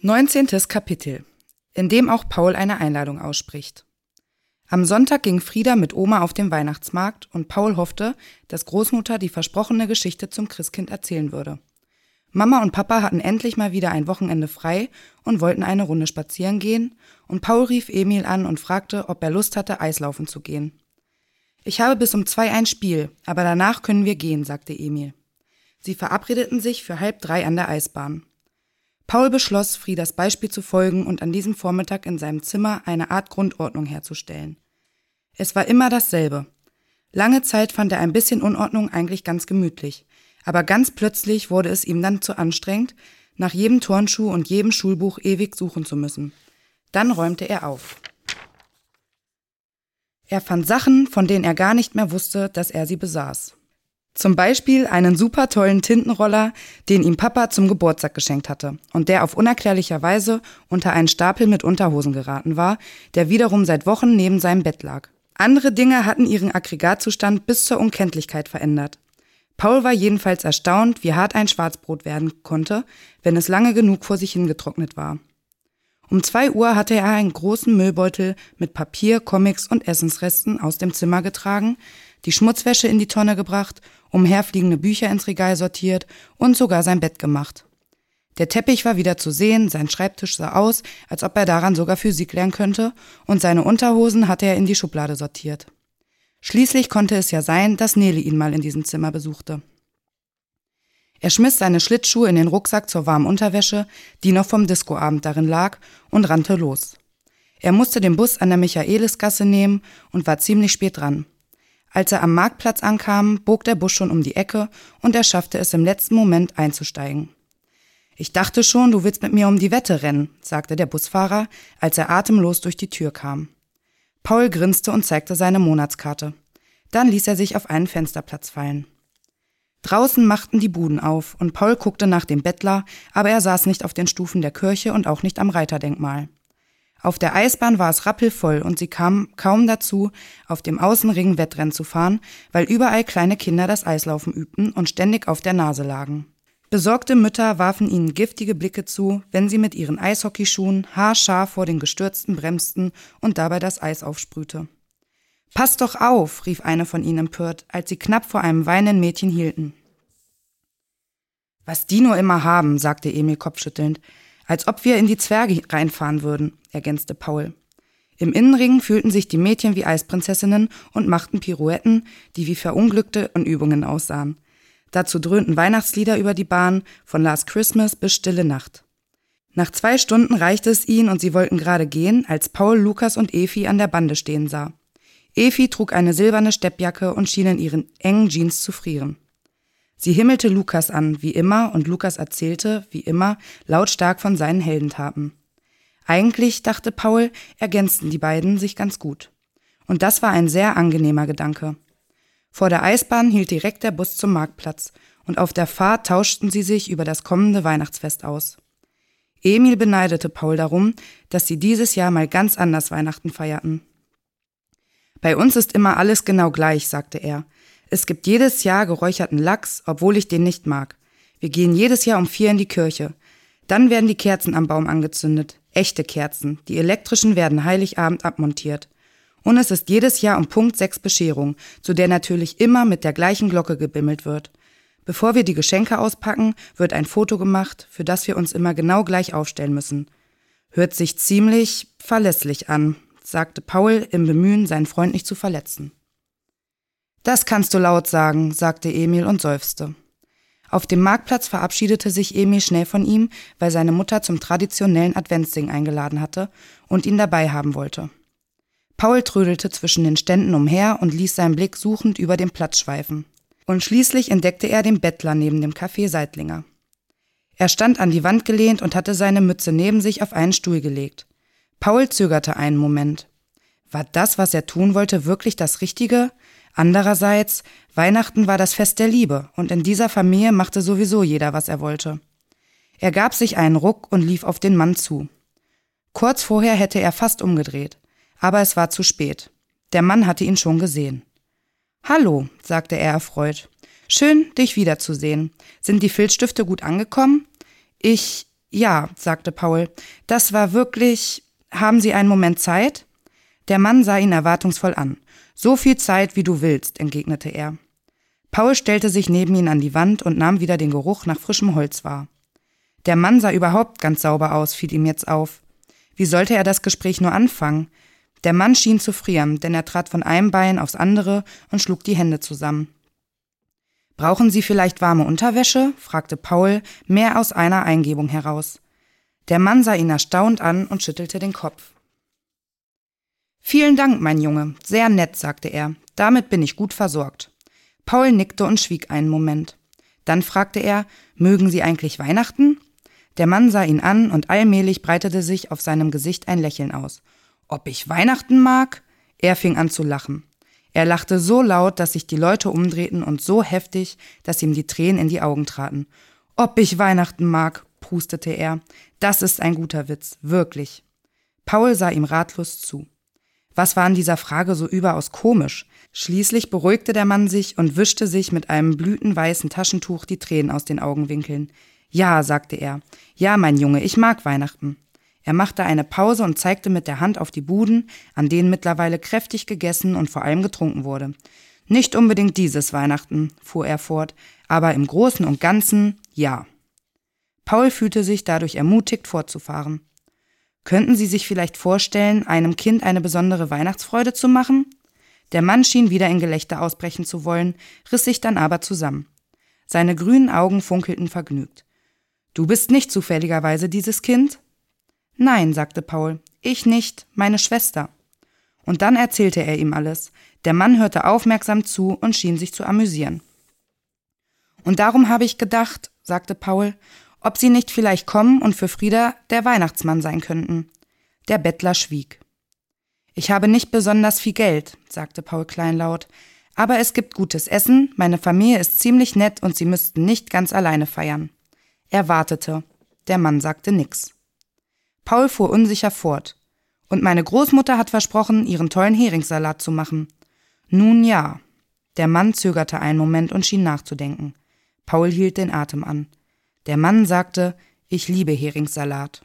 19. Kapitel, in dem auch Paul eine Einladung ausspricht. Am Sonntag ging Frieda mit Oma auf den Weihnachtsmarkt und Paul hoffte, dass Großmutter die versprochene Geschichte zum Christkind erzählen würde. Mama und Papa hatten endlich mal wieder ein Wochenende frei und wollten eine Runde spazieren gehen, und Paul rief Emil an und fragte, ob er Lust hatte, Eislaufen zu gehen. Ich habe bis um zwei ein Spiel, aber danach können wir gehen, sagte Emil. Sie verabredeten sich für halb drei an der Eisbahn. Paul beschloss, Friedas Beispiel zu folgen und an diesem Vormittag in seinem Zimmer eine Art Grundordnung herzustellen. Es war immer dasselbe. Lange Zeit fand er ein bisschen Unordnung eigentlich ganz gemütlich, aber ganz plötzlich wurde es ihm dann zu anstrengend, nach jedem Turnschuh und jedem Schulbuch ewig suchen zu müssen. Dann räumte er auf. Er fand Sachen, von denen er gar nicht mehr wusste, dass er sie besaß. Zum Beispiel einen super tollen Tintenroller, den ihm Papa zum Geburtstag geschenkt hatte und der auf unerklärlicher Weise unter einen Stapel mit Unterhosen geraten war, der wiederum seit Wochen neben seinem Bett lag. Andere Dinge hatten ihren Aggregatzustand bis zur Unkenntlichkeit verändert. Paul war jedenfalls erstaunt, wie hart ein Schwarzbrot werden konnte, wenn es lange genug vor sich hingetrocknet war. Um zwei Uhr hatte er einen großen Müllbeutel mit Papier, Comics und Essensresten aus dem Zimmer getragen, die Schmutzwäsche in die Tonne gebracht, umherfliegende Bücher ins Regal sortiert und sogar sein Bett gemacht. Der Teppich war wieder zu sehen, sein Schreibtisch sah aus, als ob er daran sogar Physik lernen könnte, und seine Unterhosen hatte er in die Schublade sortiert. Schließlich konnte es ja sein, dass Nele ihn mal in diesem Zimmer besuchte. Er schmiss seine Schlittschuhe in den Rucksack zur warmen Unterwäsche, die noch vom Discoabend darin lag, und rannte los. Er musste den Bus an der Michaelisgasse nehmen und war ziemlich spät dran. Als er am Marktplatz ankam, bog der Bus schon um die Ecke und er schaffte es im letzten Moment einzusteigen. Ich dachte schon, du willst mit mir um die Wette rennen, sagte der Busfahrer, als er atemlos durch die Tür kam. Paul grinste und zeigte seine Monatskarte. Dann ließ er sich auf einen Fensterplatz fallen. Draußen machten die Buden auf und Paul guckte nach dem Bettler, aber er saß nicht auf den Stufen der Kirche und auch nicht am Reiterdenkmal. Auf der Eisbahn war es rappelvoll und sie kam kaum dazu, auf dem Außenring Wettrennen zu fahren, weil überall kleine Kinder das Eislaufen übten und ständig auf der Nase lagen. Besorgte Mütter warfen ihnen giftige Blicke zu, wenn sie mit ihren Eishockeyschuhen haarscharf vor den Gestürzten bremsten und dabei das Eis aufsprühte. Pass doch auf, rief eine von ihnen empört, als sie knapp vor einem weinenden Mädchen hielten. Was die nur immer haben, sagte Emil kopfschüttelnd. Als ob wir in die Zwerge reinfahren würden, ergänzte Paul. Im Innenring fühlten sich die Mädchen wie Eisprinzessinnen und machten Pirouetten, die wie verunglückte und Übungen aussahen. Dazu dröhnten Weihnachtslieder über die Bahn, von Last Christmas bis Stille Nacht. Nach zwei Stunden reichte es ihnen und sie wollten gerade gehen, als Paul, Lukas und Efi an der Bande stehen sah. Efi trug eine silberne Steppjacke und schien in ihren engen Jeans zu frieren. Sie himmelte Lukas an, wie immer, und Lukas erzählte, wie immer, lautstark von seinen Heldentaten. Eigentlich, dachte Paul, ergänzten die beiden sich ganz gut. Und das war ein sehr angenehmer Gedanke. Vor der Eisbahn hielt direkt der Bus zum Marktplatz, und auf der Fahrt tauschten sie sich über das kommende Weihnachtsfest aus. Emil beneidete Paul darum, dass sie dieses Jahr mal ganz anders Weihnachten feierten. Bei uns ist immer alles genau gleich, sagte er. Es gibt jedes Jahr geräucherten Lachs, obwohl ich den nicht mag. Wir gehen jedes Jahr um vier in die Kirche. Dann werden die Kerzen am Baum angezündet. Echte Kerzen. Die elektrischen werden Heiligabend abmontiert. Und es ist jedes Jahr um Punkt sechs Bescherung, zu der natürlich immer mit der gleichen Glocke gebimmelt wird. Bevor wir die Geschenke auspacken, wird ein Foto gemacht, für das wir uns immer genau gleich aufstellen müssen. Hört sich ziemlich verlässlich an, sagte Paul im Bemühen, seinen Freund nicht zu verletzen. Das kannst du laut sagen, sagte Emil und seufzte. Auf dem Marktplatz verabschiedete sich Emil schnell von ihm, weil seine Mutter zum traditionellen Adventssing eingeladen hatte und ihn dabei haben wollte. Paul trödelte zwischen den Ständen umher und ließ seinen Blick suchend über den Platz schweifen. Und schließlich entdeckte er den Bettler neben dem Café Seitlinger. Er stand an die Wand gelehnt und hatte seine Mütze neben sich auf einen Stuhl gelegt. Paul zögerte einen Moment. War das, was er tun wollte, wirklich das Richtige? Andererseits, Weihnachten war das Fest der Liebe und in dieser Familie machte sowieso jeder, was er wollte. Er gab sich einen Ruck und lief auf den Mann zu. Kurz vorher hätte er fast umgedreht, aber es war zu spät. Der Mann hatte ihn schon gesehen. Hallo, sagte er erfreut. Schön, dich wiederzusehen. Sind die Filzstifte gut angekommen? Ich, Ja, sagte Paul, das war wirklich. Haben Sie einen Moment Zeit? Der Mann sah ihn erwartungsvoll an. So viel Zeit, wie du willst, entgegnete er. Paul stellte sich neben ihn an die Wand und nahm wieder den Geruch nach frischem Holz wahr. Der Mann sah überhaupt ganz sauber aus, fiel ihm jetzt auf. Wie sollte er das Gespräch nur anfangen? Der Mann schien zu frieren, denn er trat von einem Bein aufs andere und schlug die Hände zusammen. Brauchen Sie vielleicht warme Unterwäsche? fragte Paul, mehr aus einer Eingebung heraus. Der Mann sah ihn erstaunt an und schüttelte den Kopf. Vielen Dank, mein Junge, sehr nett, sagte er. Damit bin ich gut versorgt. Paul nickte und schwieg einen Moment. Dann fragte er, mögen Sie eigentlich Weihnachten? Der Mann sah ihn an und allmählich breitete sich auf seinem Gesicht ein Lächeln aus. Ob ich Weihnachten mag? Er fing an zu lachen. Er lachte so laut, dass sich die Leute umdrehten und so heftig, dass ihm die Tränen in die Augen traten. Ob ich Weihnachten mag, prustete er. Das ist ein guter Witz, wirklich. Paul sah ihm ratlos zu. Was war an dieser Frage so überaus komisch? Schließlich beruhigte der Mann sich und wischte sich mit einem blütenweißen Taschentuch die Tränen aus den Augenwinkeln. Ja, sagte er. Ja, mein Junge, ich mag Weihnachten. Er machte eine Pause und zeigte mit der Hand auf die Buden, an denen mittlerweile kräftig gegessen und vor allem getrunken wurde. Nicht unbedingt dieses Weihnachten, fuhr er fort, aber im Großen und Ganzen ja. Paul fühlte sich dadurch ermutigt, fortzufahren. Könnten Sie sich vielleicht vorstellen, einem Kind eine besondere Weihnachtsfreude zu machen? Der Mann schien wieder in Gelächter ausbrechen zu wollen, riss sich dann aber zusammen. Seine grünen Augen funkelten vergnügt. Du bist nicht zufälligerweise dieses Kind? Nein, sagte Paul, ich nicht, meine Schwester. Und dann erzählte er ihm alles. Der Mann hörte aufmerksam zu und schien sich zu amüsieren. Und darum habe ich gedacht, sagte Paul, ob sie nicht vielleicht kommen und für Frieda der Weihnachtsmann sein könnten. Der Bettler schwieg. Ich habe nicht besonders viel Geld, sagte Paul kleinlaut, aber es gibt gutes Essen, meine Familie ist ziemlich nett und sie müssten nicht ganz alleine feiern. Er wartete. Der Mann sagte nix. Paul fuhr unsicher fort. Und meine Großmutter hat versprochen, ihren tollen Heringssalat zu machen. Nun ja. Der Mann zögerte einen Moment und schien nachzudenken. Paul hielt den Atem an. Der Mann sagte, ich liebe Heringssalat.